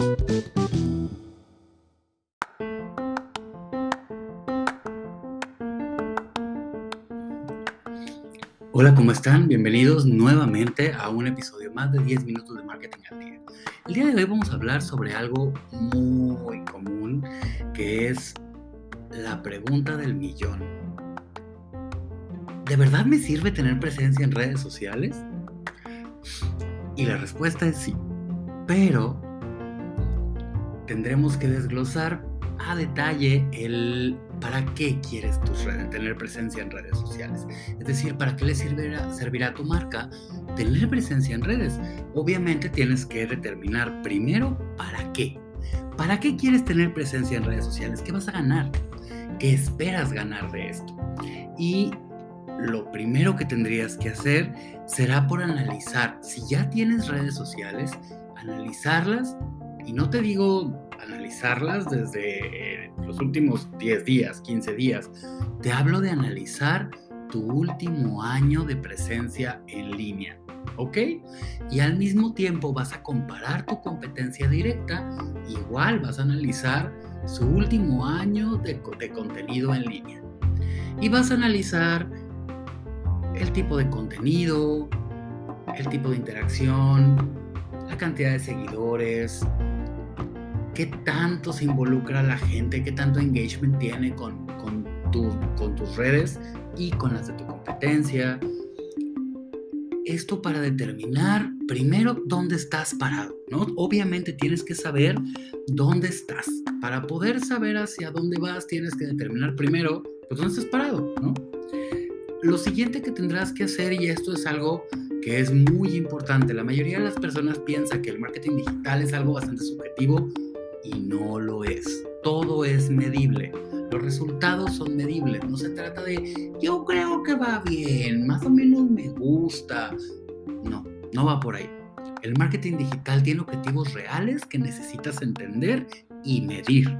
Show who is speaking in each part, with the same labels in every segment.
Speaker 1: Hola, ¿cómo están? Bienvenidos nuevamente a un episodio más de 10 minutos de marketing al día. El día de hoy vamos a hablar sobre algo muy común que es la pregunta del millón. ¿De verdad me sirve tener presencia en redes sociales? Y la respuesta es sí. Pero tendremos que desglosar a detalle el para qué quieres tus redes, tener presencia en redes sociales. Es decir, para qué le servirá, servirá a tu marca tener presencia en redes. Obviamente tienes que determinar primero para qué. ¿Para qué quieres tener presencia en redes sociales? ¿Qué vas a ganar? ¿Qué esperas ganar de esto? Y lo primero que tendrías que hacer será por analizar, si ya tienes redes sociales, analizarlas, y no te digo analizarlas desde los últimos 10 días, 15 días, te hablo de analizar tu último año de presencia en línea. ¿ok? Y al mismo tiempo vas a comparar tu competencia directa, igual vas a analizar su último año de, de, contenido en línea. Y vas a analizar el tipo de contenido, el tipo de interacción, la cantidad de seguidores, qué tanto se involucra la gente, qué tanto engagement tiene con, con, con tus redes y con las de tu competencia. Esto para determinar primero dónde estás parado, ¿no? Obviamente tienes que saber dónde estás. Para poder saber hacia dónde vas, tienes que determinar primero, pues, dónde estás parado, ¿no? Lo siguiente que tendrás que hacer, y esto es algo que es muy importante, la mayoría de las personas piensa que el marketing digital es algo bastante subjetivo y no lo es. Todo es medible. Los resultados son medibles. No se trata de yo creo que va bien, más o menos me gusta. No, no va por ahí. El marketing digital tiene objetivos reales que necesitas entender y medir.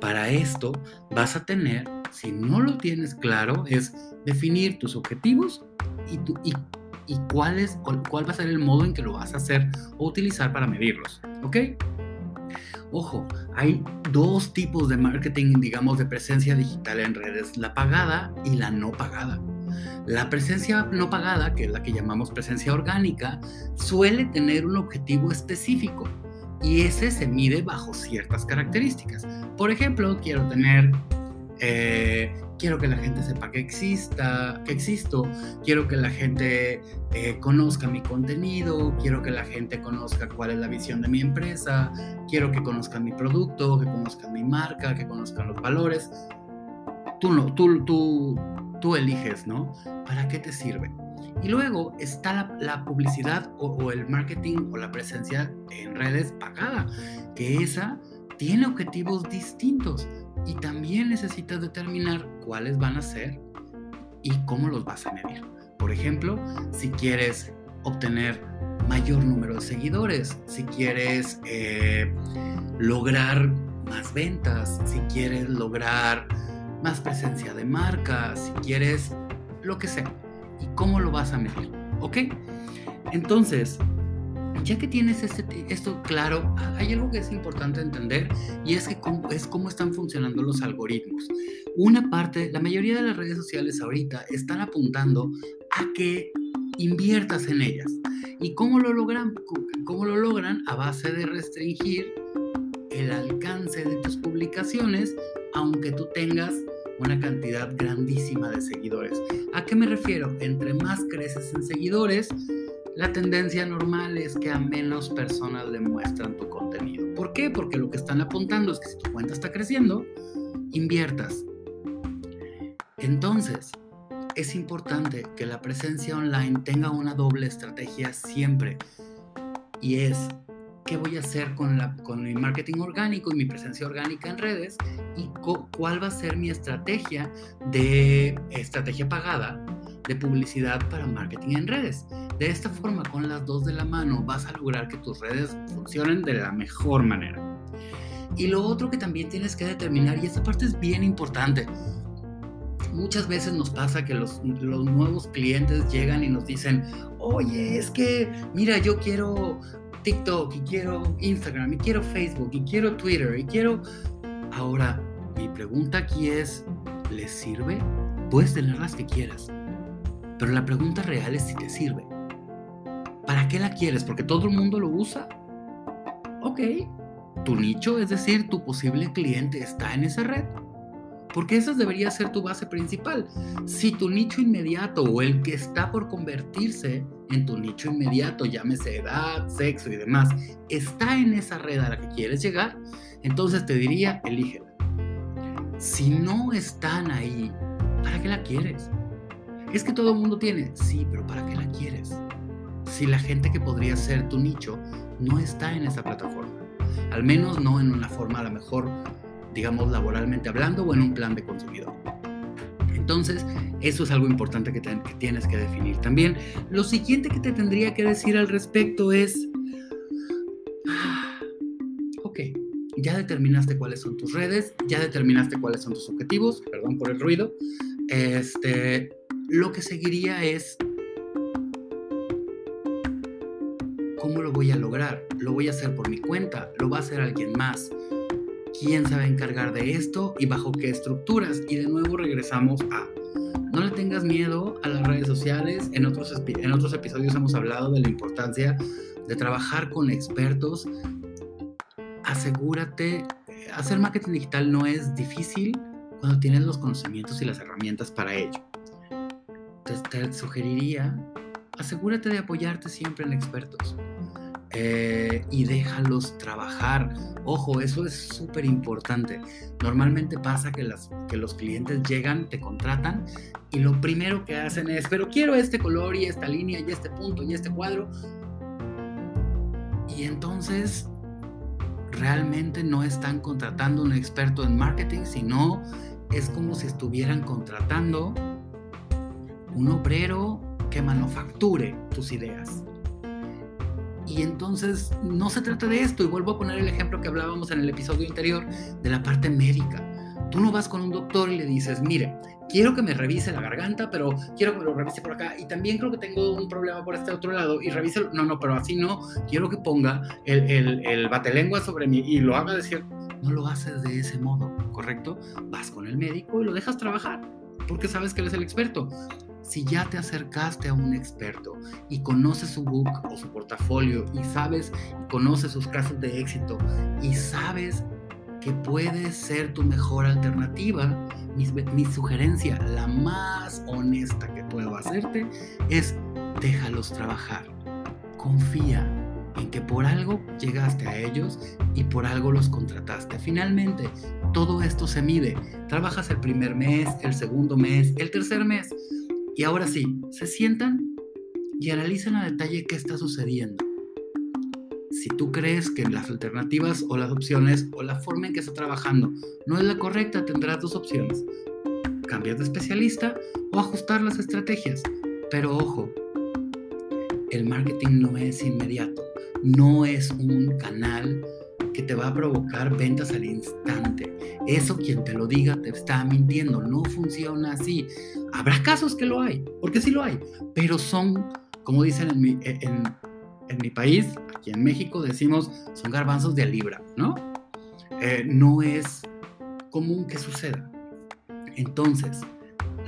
Speaker 1: Para esto vas a tener, si no lo tienes claro, es definir tus objetivos y, y, y cuál, es, cuál, cuál va a ser el modo en que lo vas a hacer o utilizar para medirlos. ¿Ok? Ojo, hay dos tipos de marketing, digamos, de presencia digital en redes, la pagada y la no pagada. La presencia no pagada, que es la que llamamos presencia orgánica, suele tener un objetivo específico y ese se mide bajo ciertas características. Por ejemplo, quiero tener eh, quiero que la gente sepa que exista, que existo, quiero que la gente eh, conozca mi contenido, quiero que la gente conozca cuál es la visión de mi empresa, quiero que conozcan mi producto, que conozcan mi marca, que conozcan los valores. Tú no, tú, tú, tú eliges, ¿no? ¿Para qué te sirve? Y luego está la, publicidad o, o, el marketing o la presencia en redes pagada, que esa tiene objetivos distintos y también necesitas determinar cuáles van a ser y cómo los vas a medir. Por ejemplo, si quieres obtener mayor número de seguidores, si quieres eh, lograr más ventas, si quieres lograr más presencia de marca, si quieres lo que sea. ¿Y cómo lo vas a medir? ¿Ok? Entonces, ya que tienes este, esto claro, hay algo que es importante entender y es que cómo, es cómo están funcionando los algoritmos. Una parte, la mayoría de las redes sociales ahorita están apuntando a que inviertas en ellas. ¿Y cómo lo logran? ¿Cómo lo logran? A base de restringir el alcance de tus publicaciones, aunque tú tengas una cantidad grandísima de seguidores. ¿A qué me refiero? Entre más creces en seguidores, la tendencia normal es que a menos personas le muestran tu contenido. ¿Por qué? Porque lo que están apuntando es que si tu cuenta está creciendo, inviertas. Entonces, es importante que la presencia online tenga una doble estrategia siempre. Y es, ¿qué voy a hacer con, la, con mi marketing orgánico y mi presencia orgánica en redes? ¿Y cuál va a ser mi estrategia de estrategia pagada de publicidad para marketing en redes? De esta forma, con las dos de la mano, vas a lograr que tus redes funcionen de la mejor manera. Y lo otro que también tienes que determinar, y esta parte es bien importante, muchas veces nos pasa que los, los, nuevos clientes llegan y nos dicen, oye, es que, mira, yo quiero TikTok y quiero Instagram y quiero Facebook y quiero Twitter y quiero... Ahora, mi pregunta aquí es, ¿les sirve? Puedes tener las que quieras, pero la pregunta real es si te sirve. ¿Para qué la quieres? ¿Porque todo el mundo lo usa? Ok, tu nicho, es decir, tu posible cliente está en esa red. Porque esa debería ser tu base principal. Si tu nicho inmediato o el que está por convertirse en tu nicho inmediato, llámese edad, sexo y demás, está en esa red a la que quieres llegar, entonces te diría, elígela. Si no están ahí, ¿para qué la quieres? Es que todo el mundo tiene, sí, pero ¿para qué la quieres? Si la gente que podría ser tu nicho no está en esa plataforma, al menos no en una forma a lo mejor digamos, laboralmente hablando o en un plan de consumidor. Entonces, eso es algo importante que, tienes que definir también. Lo siguiente que te tendría que decir al respecto es, ok, ya determinaste cuáles son tus redes, ya determinaste cuáles son tus objetivos, perdón por el ruido. Este, lo que seguiría es, ¿cómo lo voy a lograr? ¿Lo voy a hacer por mi cuenta? ¿Lo va a hacer alguien más? quién se va a encargar de esto y bajo qué estructuras. Y de nuevo regresamos a, no le tengas miedo a las redes sociales. En otros, en otros episodios hemos hablado de la importancia de trabajar con expertos. Asegúrate, hacer marketing digital no es difícil cuando tienes los conocimientos y las herramientas para ello. Te sugeriría, asegúrate de apoyarte siempre en expertos. Eh, y déjalos trabajar. Ojo, eso es súper importante. Normalmente pasa que, las, que los clientes llegan, te contratan y lo primero que hacen es, pero quiero este color y esta línea y este punto y este cuadro. Y entonces realmente no están contratando un experto en marketing, sino es como si estuvieran contratando un obrero que manufacture tus ideas. Y entonces no se trata de esto. Y vuelvo a poner el ejemplo que hablábamos en el episodio anterior de la parte médica. Tú no vas con un doctor y le dices, mire, quiero que me revise la garganta, pero quiero que me lo revise por acá. Y también creo que tengo un problema por este otro lado y revise. No, no, pero así no. Quiero que ponga el, el, el batelengua sobre mí y lo haga decir. No lo haces de ese modo, ¿correcto? Vas con el médico y lo dejas trabajar porque sabes que él es el experto si ya te acercaste a un experto y conoces su book o su portafolio y sabes y conoces sus casos de éxito y sabes que puede ser tu mejor alternativa, mi, mi sugerencia, la más honesta que puedo hacerte, es déjalos trabajar. Confía en que por algo llegaste a ellos y por algo los contrataste. Finalmente, todo esto se mide. Trabajas el primer mes, el segundo mes, el tercer mes. Y ahora sí, se sientan y analizan a detalle qué está sucediendo. Si tú crees que las alternativas o las opciones o la forma en que está trabajando no es la correcta, tendrás dos opciones. Cambiar de especialista o ajustar las estrategias. Pero ojo, el marketing no es inmediato, no es un canal que te va a provocar ventas al instante. Eso quien te lo diga te está mintiendo, no funciona así. Habrá casos que lo hay, porque sí lo hay, pero son, como dicen en mi, país, aquí en México decimos, son garbanzos de libra, ¿no? Eh, no es común que suceda. Entonces,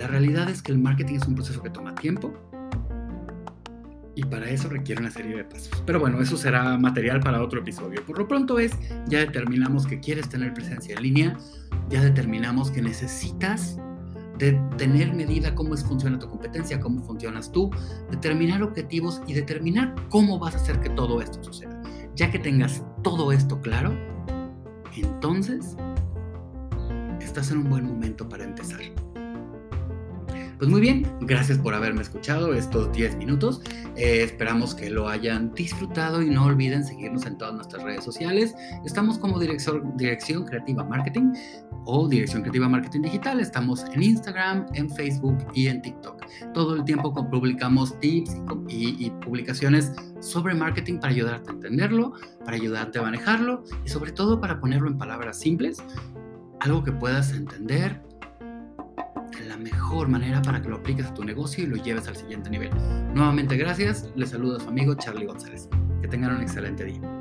Speaker 1: la realidad es que el marketing es un proceso que toma tiempo, y para eso requiere una serie de pasos. Pero bueno, eso será material para otro episodio. Por lo pronto es, ya determinamos que quieres tener presencia en línea, ya determinamos que necesitas de tener medida cómo es, funciona tu competencia, cómo funcionas tú, determinar objetivos y determinar cómo vas a hacer que todo esto suceda. Ya que tengas todo esto claro, entonces estás en un buen momento para empezar. Pues muy bien, gracias por haberme escuchado estos 10 minutos. Eh, esperamos que lo hayan disfrutado y no olviden seguirnos en todas nuestras redes sociales. Estamos como Dirección, Dirección Creativa Marketing o Dirección Creativa Marketing Digital. Estamos en Instagram, en Facebook y en TikTok. Todo el tiempo publicamos tips y publicaciones sobre marketing para ayudarte a entenderlo, para ayudarte a manejarlo y sobre todo para ponerlo en palabras simples, algo que puedas entender mejor manera para que lo apliques a tu negocio y lo lleves al siguiente nivel. Nuevamente gracias, les saluda su amigo Charlie González. Que tengan un excelente día.